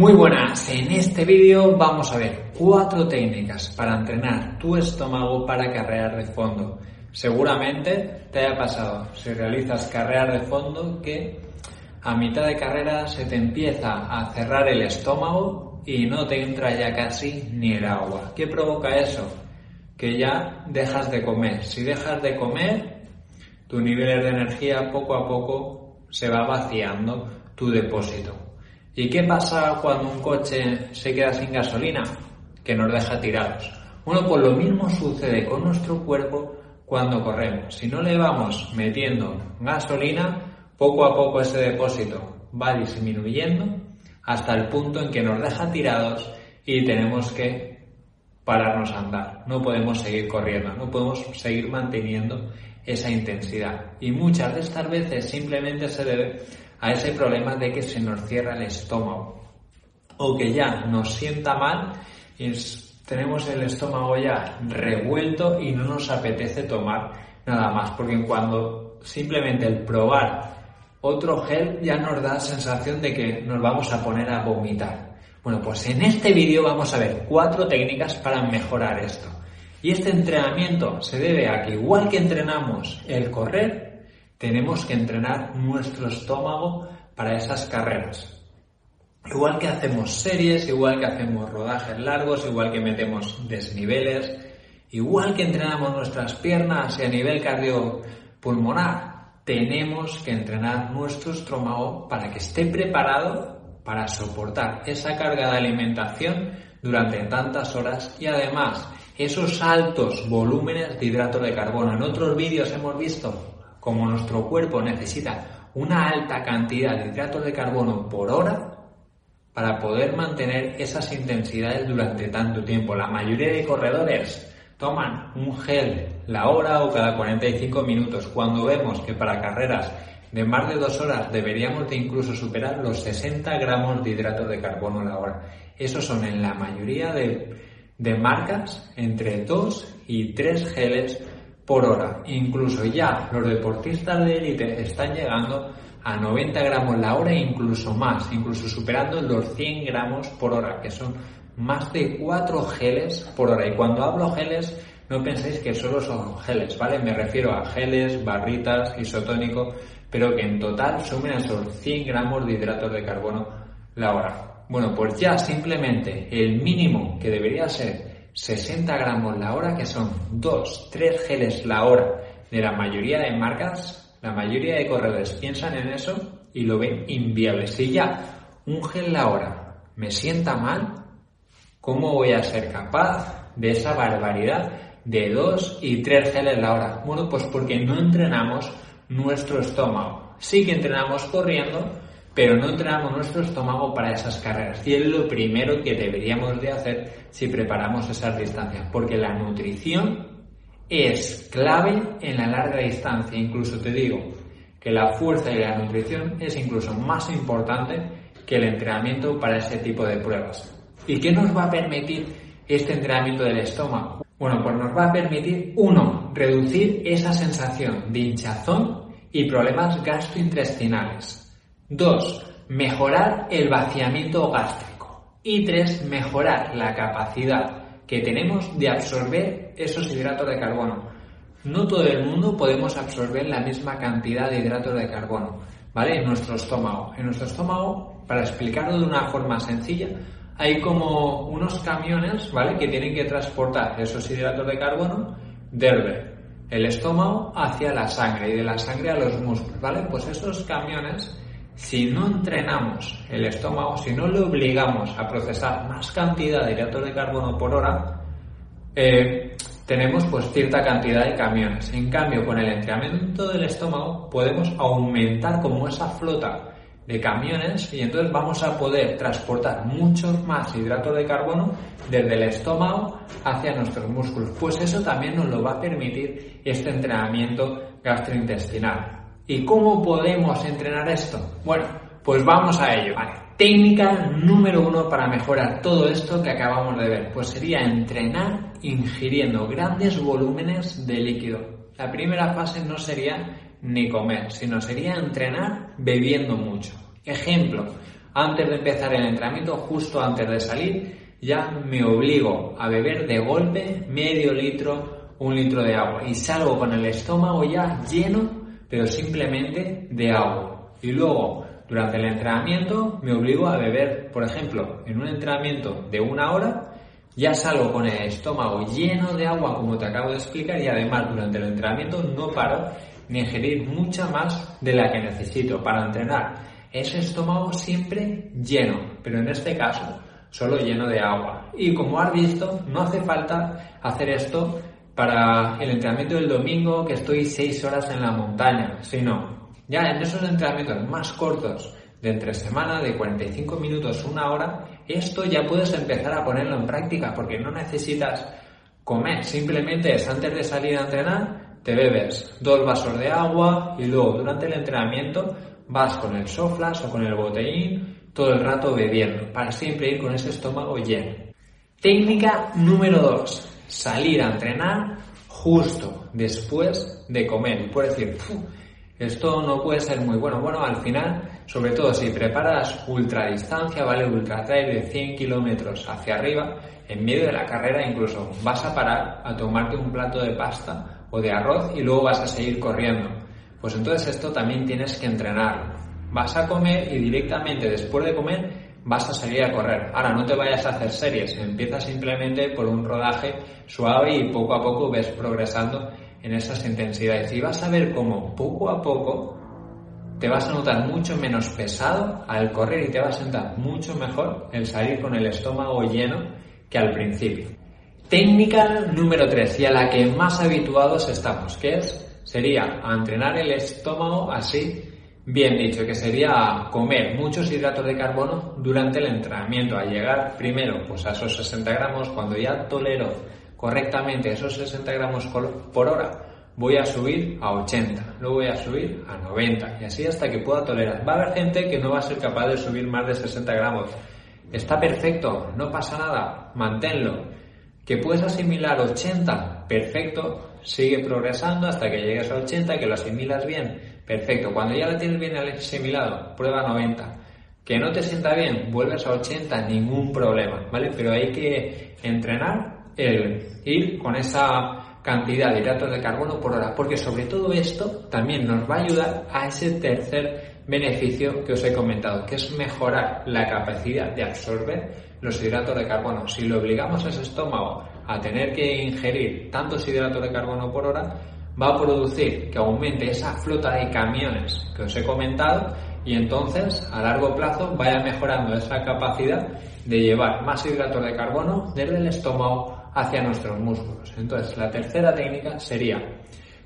Muy buenas, en este vídeo vamos a ver cuatro técnicas para entrenar tu estómago para carreras de fondo. Seguramente te haya pasado si realizas carreras de fondo que a mitad de carrera se te empieza a cerrar el estómago y no te entra ya casi ni el agua. ¿Qué provoca eso? Que ya dejas de comer. Si dejas de comer, tu nivel de energía poco a poco se va vaciando tu depósito. ¿Y qué pasa cuando un coche se queda sin gasolina? Que nos deja tirados. Bueno, pues lo mismo sucede con nuestro cuerpo cuando corremos. Si no le vamos metiendo gasolina, poco a poco ese depósito va disminuyendo hasta el punto en que nos deja tirados y tenemos que pararnos a andar. No podemos seguir corriendo, no podemos seguir manteniendo esa intensidad. Y muchas de estas veces simplemente se debe a ese problema de que se nos cierra el estómago o que ya nos sienta mal y tenemos el estómago ya revuelto y no nos apetece tomar nada más, porque cuando simplemente el probar otro gel ya nos da sensación de que nos vamos a poner a vomitar. Bueno, pues en este vídeo vamos a ver cuatro técnicas para mejorar esto. Y este entrenamiento se debe a que igual que entrenamos el correr, tenemos que entrenar nuestro estómago para esas carreras. Igual que hacemos series, igual que hacemos rodajes largos, igual que metemos desniveles, igual que entrenamos nuestras piernas y a nivel cardiopulmonar, tenemos que entrenar nuestro estómago para que esté preparado para soportar esa carga de alimentación durante tantas horas y además esos altos volúmenes de hidrato de carbono. En otros vídeos hemos visto como nuestro cuerpo necesita una alta cantidad de hidratos de carbono por hora para poder mantener esas intensidades durante tanto tiempo. La mayoría de corredores toman un gel la hora o cada 45 minutos cuando vemos que para carreras de más de dos horas deberíamos de incluso superar los 60 gramos de hidratos de carbono la hora. Esos son en la mayoría de, de marcas entre 2 y 3 geles por hora. Incluso ya los deportistas de élite están llegando a 90 gramos la hora e incluso más, incluso superando los 100 gramos por hora, que son más de 4 geles por hora. Y cuando hablo geles, no penséis que solo son geles, ¿vale? Me refiero a geles, barritas, isotónico, pero que en total sumen esos 100 gramos de hidratos de carbono la hora. Bueno, pues ya simplemente el mínimo que debería ser 60 gramos la hora, que son 2, 3 geles la hora de la mayoría de marcas, la mayoría de corredores piensan en eso y lo ven inviable. Si ya un gel la hora me sienta mal, ¿cómo voy a ser capaz de esa barbaridad de 2 y 3 geles la hora? Bueno, pues porque no entrenamos nuestro estómago. Sí que entrenamos corriendo, pero no entrenamos nuestro estómago para esas carreras. Y es lo primero que deberíamos de hacer si preparamos esas distancias, porque la nutrición es clave en la larga distancia. Incluso te digo que la fuerza y la nutrición es incluso más importante que el entrenamiento para ese tipo de pruebas. ¿Y qué nos va a permitir este entrenamiento del estómago? Bueno, pues nos va a permitir, uno, reducir esa sensación de hinchazón y problemas gastrointestinales. 2. Mejorar el vaciamiento gástrico. Y 3. Mejorar la capacidad que tenemos de absorber esos hidratos de carbono. No todo el mundo podemos absorber la misma cantidad de hidratos de carbono, ¿vale? En nuestro estómago. En nuestro estómago, para explicarlo de una forma sencilla, hay como unos camiones, ¿vale? Que tienen que transportar esos hidratos de carbono del el estómago hacia la sangre y de la sangre a los músculos, ¿vale? Pues esos camiones si no entrenamos el estómago, si no le obligamos a procesar más cantidad de hidratos de carbono por hora, eh, tenemos pues cierta cantidad de camiones. En cambio, con el entrenamiento del estómago podemos aumentar como esa flota de camiones y entonces vamos a poder transportar muchos más hidratos de carbono desde el estómago hacia nuestros músculos. Pues eso también nos lo va a permitir este entrenamiento gastrointestinal. ¿Y cómo podemos entrenar esto? Bueno, pues vamos a ello. Técnica número uno para mejorar todo esto que acabamos de ver, pues sería entrenar ingiriendo grandes volúmenes de líquido. La primera fase no sería ni comer, sino sería entrenar bebiendo mucho. Ejemplo, antes de empezar el entrenamiento, justo antes de salir, ya me obligo a beber de golpe medio litro, un litro de agua y salgo con el estómago ya lleno, pero simplemente de agua. Y luego, durante el entrenamiento, me obligo a beber, por ejemplo, en un entrenamiento de una hora, ya salgo con el estómago lleno de agua, como te acabo de explicar, y además durante el entrenamiento no paro ni ingerir mucha más de la que necesito para entrenar. Ese estómago siempre lleno, pero en este caso solo lleno de agua. Y como has visto, no hace falta hacer esto para el entrenamiento del domingo que estoy 6 horas en la montaña, sino ya en esos entrenamientos más cortos de entre semana, de 45 minutos, una hora, esto ya puedes empezar a ponerlo en práctica porque no necesitas comer, simplemente es antes de salir a entrenar, te bebes dos vasos de agua y luego durante el entrenamiento vas con el soflas o con el botellín todo el rato bebiendo, para siempre ir con ese estómago lleno. Técnica número 2. Salir a entrenar justo después de comer. Y puedes decir, esto no puede ser muy bueno. Bueno, al final, sobre todo si preparas ultradistancia, ¿vale? Ultra trail de 100 kilómetros hacia arriba, en medio de la carrera incluso vas a parar a tomarte un plato de pasta o de arroz y luego vas a seguir corriendo. Pues entonces esto también tienes que entrenarlo vas a comer y directamente después de comer vas a salir a correr. Ahora, no te vayas a hacer series, empieza simplemente por un rodaje suave y poco a poco ves progresando en esas intensidades. Y vas a ver cómo poco a poco te vas a notar mucho menos pesado al correr y te vas a sentar mucho mejor el salir con el estómago lleno que al principio. Técnica número 3 y a la que más habituados estamos, que es, sería entrenar el estómago así Bien dicho, que sería comer muchos hidratos de carbono durante el entrenamiento, a llegar primero pues a esos 60 gramos, cuando ya tolero correctamente esos 60 gramos por hora, voy a subir a 80, luego voy a subir a 90 y así hasta que pueda tolerar. Va a haber gente que no va a ser capaz de subir más de 60 gramos. Está perfecto, no pasa nada, manténlo. Que puedes asimilar 80, perfecto, sigue progresando hasta que llegues a 80, que lo asimilas bien Perfecto, cuando ya lo tienes bien asimilado, prueba 90. Que no te sienta bien, vuelves a 80, ningún problema, ¿vale? Pero hay que entrenar el ir con esa cantidad de hidratos de carbono por hora, porque sobre todo esto también nos va a ayudar a ese tercer beneficio que os he comentado, que es mejorar la capacidad de absorber los hidratos de carbono. Si lo obligamos a ese estómago a tener que ingerir tantos hidratos de carbono por hora, va a producir que aumente esa flota de camiones que os he comentado y entonces a largo plazo vaya mejorando esa capacidad de llevar más hidratos de carbono desde el estómago hacia nuestros músculos. Entonces la tercera técnica sería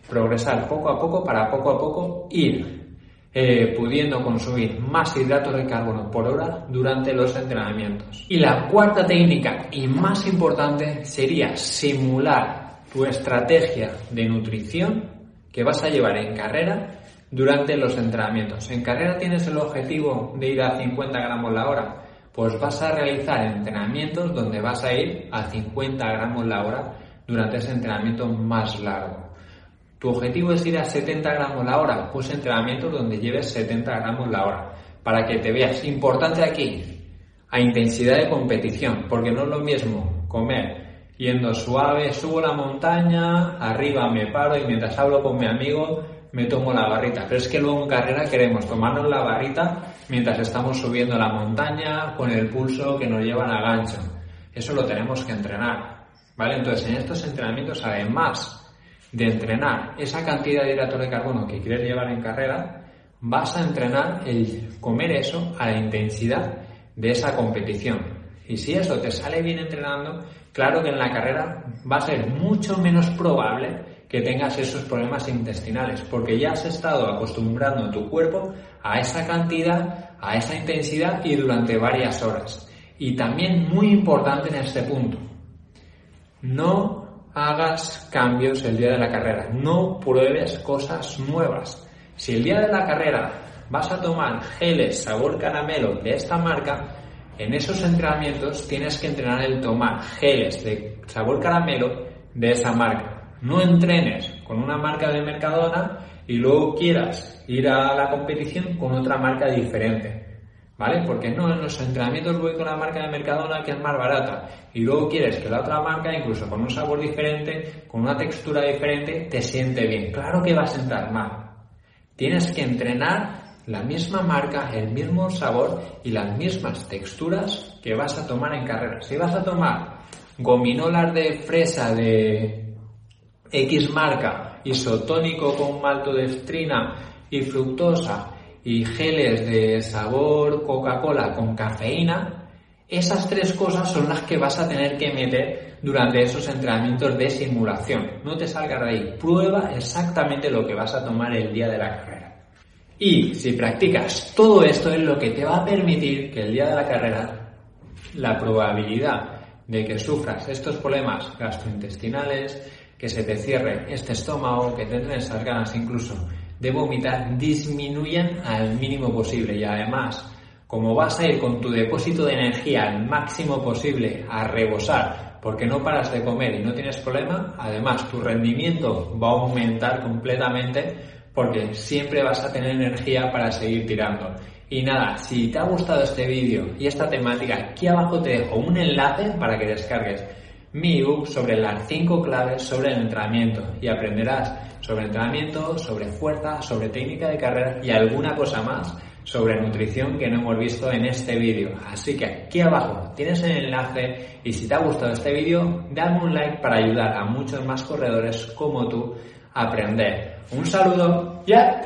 progresar poco a poco para poco a poco ir eh, pudiendo consumir más hidratos de carbono por hora durante los entrenamientos. Y la cuarta técnica y más importante sería simular tu estrategia de nutrición que vas a llevar en carrera durante los entrenamientos. En carrera tienes el objetivo de ir a 50 gramos la hora, pues vas a realizar entrenamientos donde vas a ir a 50 gramos la hora durante ese entrenamiento más largo. Tu objetivo es ir a 70 gramos la hora, pues entrenamientos donde lleves 70 gramos la hora, para que te veas. Importante aquí, a intensidad de competición, porque no es lo mismo comer yendo suave, subo la montaña, arriba me paro y mientras hablo con mi amigo me tomo la barrita. Pero es que luego en carrera queremos tomarnos la barrita mientras estamos subiendo la montaña con el pulso que nos llevan a gancho. Eso lo tenemos que entrenar. ¿Vale? Entonces en estos entrenamientos, además de entrenar esa cantidad de hidratos de carbono que quieres llevar en carrera, vas a entrenar el comer eso a la intensidad de esa competición. Y si eso te sale bien entrenando, claro que en la carrera va a ser mucho menos probable que tengas esos problemas intestinales, porque ya has estado acostumbrando tu cuerpo a esa cantidad, a esa intensidad y durante varias horas. Y también muy importante en este punto, no hagas cambios el día de la carrera, no pruebes cosas nuevas. Si el día de la carrera vas a tomar geles sabor caramelo de esta marca, en esos entrenamientos tienes que entrenar el tomar geles de sabor caramelo de esa marca. No entrenes con una marca de Mercadona y luego quieras ir a la competición con otra marca diferente. ¿Vale? Porque no, en los entrenamientos voy con la marca de Mercadona que es más barata y luego quieres que la otra marca, incluso con un sabor diferente, con una textura diferente, te siente bien. Claro que va a sentar mal. Tienes que entrenar la misma marca, el mismo sabor y las mismas texturas que vas a tomar en carrera. Si vas a tomar gominolas de fresa de X marca, isotónico con maltodextrina y fructosa y geles de sabor Coca-Cola con cafeína, esas tres cosas son las que vas a tener que meter durante esos entrenamientos de simulación. No te salgas de ahí. Prueba exactamente lo que vas a tomar el día de la carrera. Y si practicas todo esto es lo que te va a permitir que el día de la carrera la probabilidad de que sufras estos problemas gastrointestinales, que se te cierre este estómago, que te esas ganas incluso de vomitar disminuyan al mínimo posible. Y además como vas a ir con tu depósito de energía al máximo posible a rebosar porque no paras de comer y no tienes problema, además tu rendimiento va a aumentar completamente porque siempre vas a tener energía para seguir tirando. Y nada, si te ha gustado este vídeo y esta temática, aquí abajo te dejo un enlace para que descargues mi ebook sobre las 5 claves sobre el entrenamiento y aprenderás sobre entrenamiento, sobre fuerza, sobre técnica de carrera y alguna cosa más sobre nutrición que no hemos visto en este vídeo. Así que aquí abajo tienes el enlace y si te ha gustado este vídeo, dame un like para ayudar a muchos más corredores como tú aprender. Un saludo, ya.